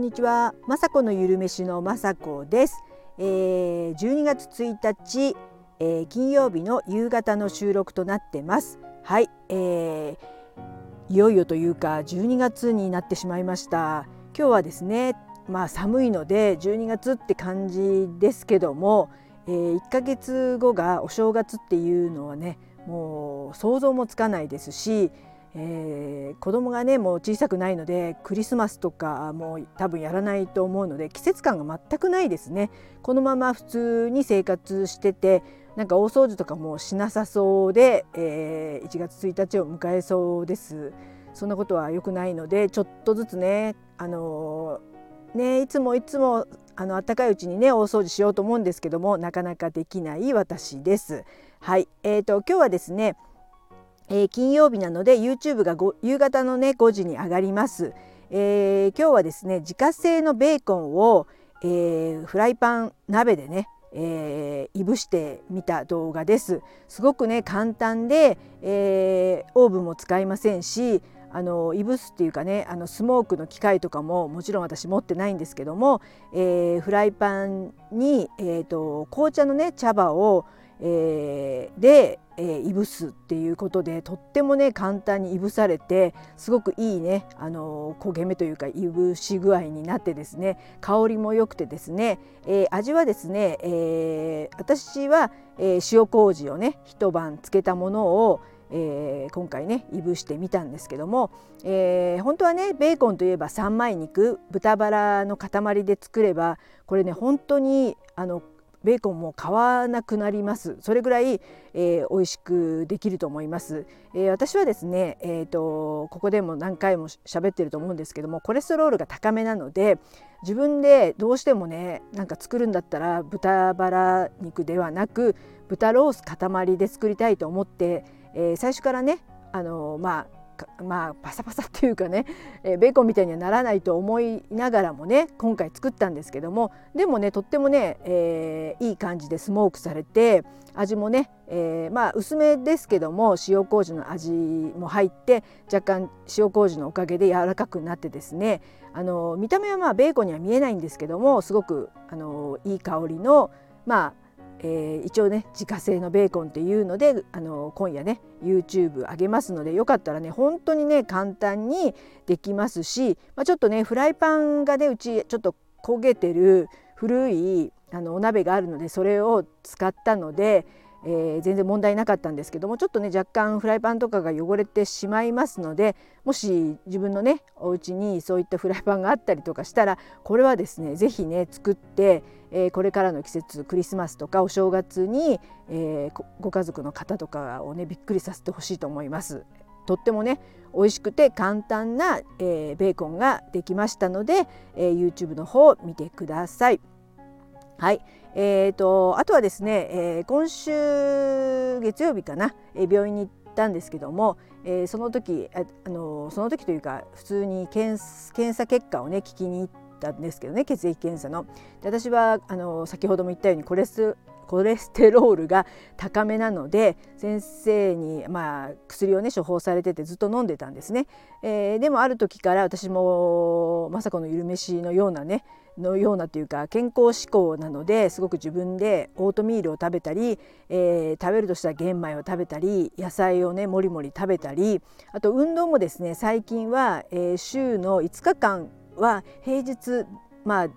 んにちは、まさこのゆるめしのまさこです、えー、12月1日、えー、金曜日の夕方の収録となってます。はい、えー、いよいよというか12月になってしまいました。今日はですねまあ寒いので12月って感じですけども、えー、1ヶ月後がお正月っていうのはねもう想像もつかないですしえー、子供がねもう小さくないのでクリスマスとかも多分やらないと思うので季節感が全くないですね。このまま普通に生活しててなんか大掃除とかもしなさそうで、えー、1月1日を迎えそうです。そんなことは良くないのでちょっとずつねあのー、ねいつもいつもあの暖かいうちにね大掃除しようと思うんですけどもなかなかできない私です。はい。えーと今日はですねえー、金曜日なので YouTube が夕方のね5時に上がります、えー、今日はですね自家製のベーコンを、えー、フライパン鍋でねえー、いぶしてみた動画です。すごくね簡単で、えー、オーブンも使いませんしあのいぶすっていうかねあのスモークの機械とかももちろん私持ってないんですけども、えー、フライパンに、えーと紅茶のね茶葉を、えー、で、えー、いぶすっていうことでとってもね簡単にいぶされてすごくいいねあの焦げ目というかいぶし具合になってですね香りも良くてですね、えー、味はですね、えー、私は、えー、塩麹をね一晩つけたものをえー、今回ねいぶしてみたんですけども、えー、本当はねベーコンといえば三枚肉豚バラの塊で作ればこれね本当にあのベーコンも買わなくなります。それぐらい、えー、美味しくできると思います、えー、私はですね、えーと、ここでも何回も喋ってると思うんですけどもコレステロールが高めなので自分でどうしてもねなんか作るんだったら豚バラ肉ではなく豚ロース塊で作りたいと思って、えー、最初からねあのまあまあパサパサっていうかね、えー、ベーコンみたいにはならないと思いながらもね今回作ったんですけどもでもねとってもね、えー、いい感じでスモークされて味もね、えー、まあ薄めですけども塩麹の味も入って若干塩麹のおかげで柔らかくなってですねあの見た目はまあベーコンには見えないんですけどもすごくあのいい香りのまあえー、一応ね自家製のベーコンっていうのであの今夜ね YouTube 上げますのでよかったらね本当にね簡単にできますし、まあ、ちょっとねフライパンがねうちちょっと焦げてる古いあのお鍋があるのでそれを使ったので、えー、全然問題なかったんですけどもちょっとね若干フライパンとかが汚れてしまいますのでもし自分のねお家にそういったフライパンがあったりとかしたらこれはですね是非ね作って、えー、これからの季節クリスマスとかお正月に、えー、ご家族の方とかをねびっくりさせてほしいと思います。とってもね美味しくて簡単な、え、ベーコンができましたので、え、YouTube の方を見てください。はい、えーと、あとはですね、えー、今週月曜日かな、えー、病院に行ったんですけども、えー、その時あ、あのその時というか普通に検検査結果をね聞きに行ったんですけどね血液検査の。で私はあの先ほども言ったようにコレスコレステロールが高めなので先生に、まあ、薬をね処方されててずっと飲んでたんですね。えー、でもある時から私もまさかのゆるめしのようなねのようなというか健康志向なのですごく自分でオートミールを食べたり、えー、食べるとしたら玄米を食べたり野菜をねもりもり食べたりあと運動もですね最近は、えー、週の5日間は平日まあ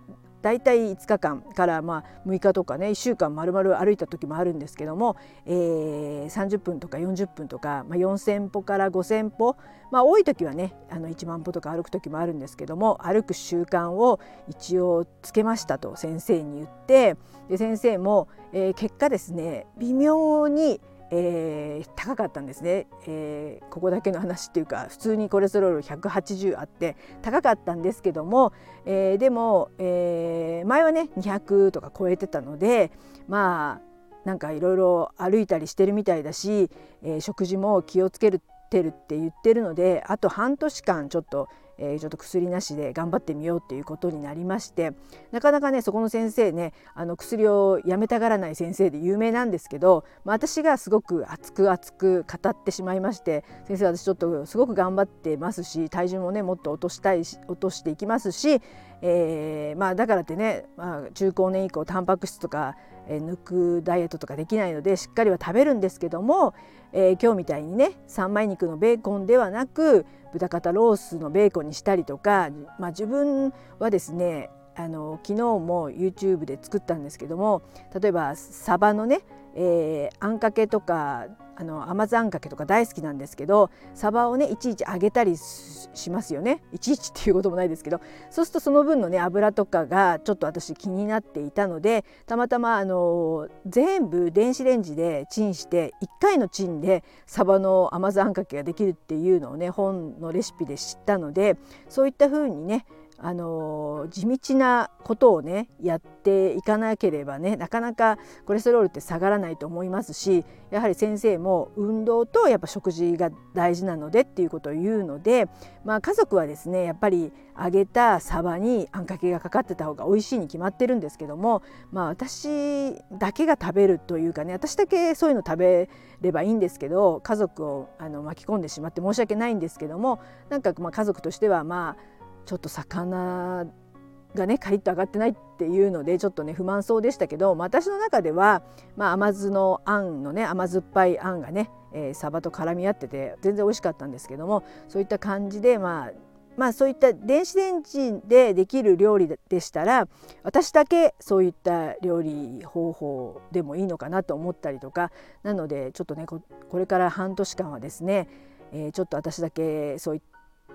大体5日間からまあ6日とかね1週間丸々歩いた時もあるんですけども、えー、30分とか40分とか、まあ、4,000歩から5,000歩、まあ、多い時はねあの1万歩とか歩く時もあるんですけども歩く習慣を一応つけましたと先生に言ってで先生も、えー、結果ですね微妙にえー、高かったんですね、えー、ここだけの話っていうか普通にコレステロール180あって高かったんですけども、えー、でも、え前はね200とか超えてたのでまあなんかいろいろ歩いたりしてるみたいだし、え食事も気をつけてるって言ってるのであと半年間ちょっとえー、ちょっと薬なしで頑張ってみようっていうことになりましてなかなかねそこの先生ねあの薬をやめたがらない先生で有名なんですけど、まあ、私がすごく熱く熱く語ってしまいまして先生私ちょっとすごく頑張ってますし体重もねもっと落としたいし落としていきますし、えー、まあ、だからってね、まあ、中高年以降タンパク質とか、えー、抜くダイエットとかできないのでしっかりは食べるんですけども、えー、今日みたいにね三枚肉のベーコンではなく豚肩ロースのベーコンにしたりとか、まあ、自分はですねあの昨日も YouTube で作ったんですけども例えばサバのね、えー、あんかけとかあの甘酢あんかけとか大好きなんですけどサバをねいちいち揚げたりしますよね。いちいちっていうこともないですけどそうするとその分のね油とかがちょっと私気になっていたのでたまたまあの全部電子レンジでチンして1回のチンでサバの甘酢あんかけができるっていうのをね本のレシピで知ったのでそういった風にねあの地道なことをねやっていかなければねなかなかコレステロールって下がらないと思いますしやはり先生も運動とやっぱ食事が大事なのでっていうことを言うので、まあ、家族はですねやっぱり揚げたサバにあんかけがかかってた方が美味しいに決まってるんですけども、まあ、私だけが食べるというかね私だけそういうの食べればいいんですけど家族をあの巻き込んでしまって申し訳ないんですけどもなんかまあ家族としてはまあちょっと魚がねカリッと揚がってないっていうのでちょっとね不満そうでしたけど、私の中では、まあ、甘酢のあんのね甘酸っぱいあんがね、えー、サバと絡み合ってて全然美味しかったんですけどもそういった感じでまあまあそういった電子レンジでできる料理でしたら私だけそういった料理方法でもいいのかなと思ったりとかなのでちょっとねこれから半年間はですね、えー、ちょっと私だけそういった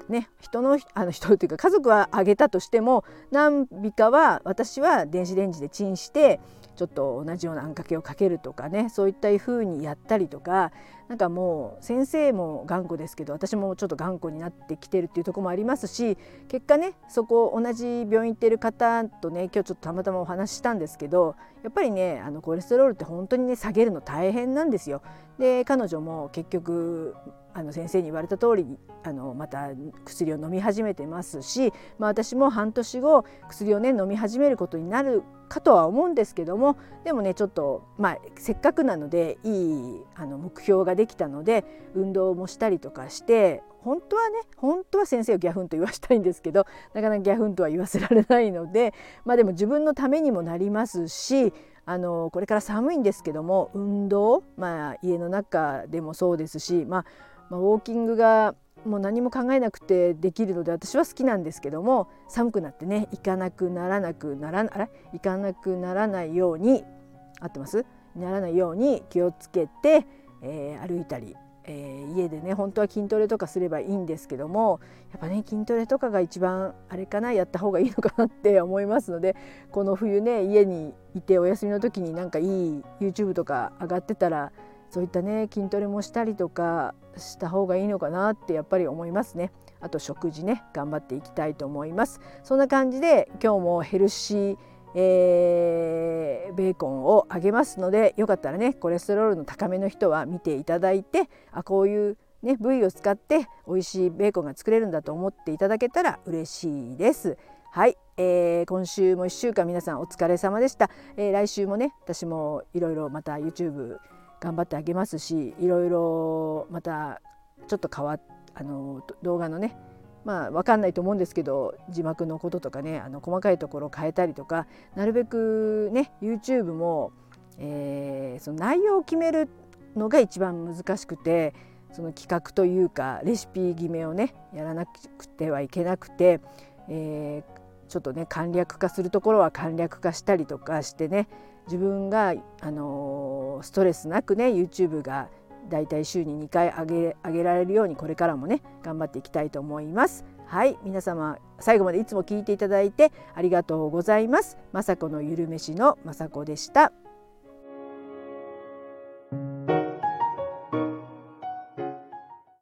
ね人のあの人というか家族はあげたとしても何尾かは私は電子レンジでチンしてちょっと同じようなあんかけをかけるとかねそういった風にやったりとかなんかもう先生も頑固ですけど私もちょっと頑固になってきてるっていうとこもありますし結果ねそこ同じ病院行ってる方とね今日ちょっとたまたまお話ししたんですけどやっぱりねあのコレステロールって本当にね下げるの大変なんですよ。で彼女も結局あの先生に言われた通りあのまた薬を飲み始めてますし、まあ、私も半年後薬をね飲み始めることになるかとは思うんですけどもでもねちょっと、まあ、せっかくなのでいいあの目標ができたので運動もしたりとかして本当はね本当は先生をギャフンと言わしたいんですけど なかなかギャフンとは言わせられないので、まあ、でも自分のためにもなりますしあのこれから寒いんですけども運動、まあ、家の中でもそうですし、まあ、まあ、ウォーキングがもう何も考えなくてできるので私は好きなんですけども寒くなってね行かなくならなくならあれ？行かなくならないように合ってます？ならないように気をつけて、えー、歩いたり、えー、家でね本当は筋トレとかすればいいんですけどもやっぱね筋トレとかが一番あれかなやった方がいいのかなって思いますのでこの冬ね家にいてお休みの時になんかいい YouTube とか上がってたらそういったね筋トレもしたりとかした方がいいのかなってやっぱり思いますね。あと食事ね頑張っていきたいと思います。そんな感じで今日もヘルシーえー、ベーコンをあげますのでよかったらねコレステロールの高めの人は見ていただいてあこういうね部位を使って美味しいベーコンが作れるんだと思っていただけたら嬉しいです。はい、えー、今週も1週間皆さんお疲れ様でした。えー、来週もね私もいろいろまた YouTube 頑張ってあげますしいろいろまたちょっと変わあの動画のねまあ分かんないと思うんですけど字幕のこととかねあの細かいところを変えたりとかなるべくね YouTube も、えー、その内容を決めるのが一番難しくてその企画というかレシピ決めをねやらなくてはいけなくて、えー、ちょっとね簡略化するところは簡略化したりとかしてね自分が、あのストレスなくね YouTube がだいたい週に2回上げ上げられるようにこれからもね頑張っていきたいと思います。はい皆様最後までいつも聞いていただいてありがとうございます。雅子のゆるめしの雅子でした。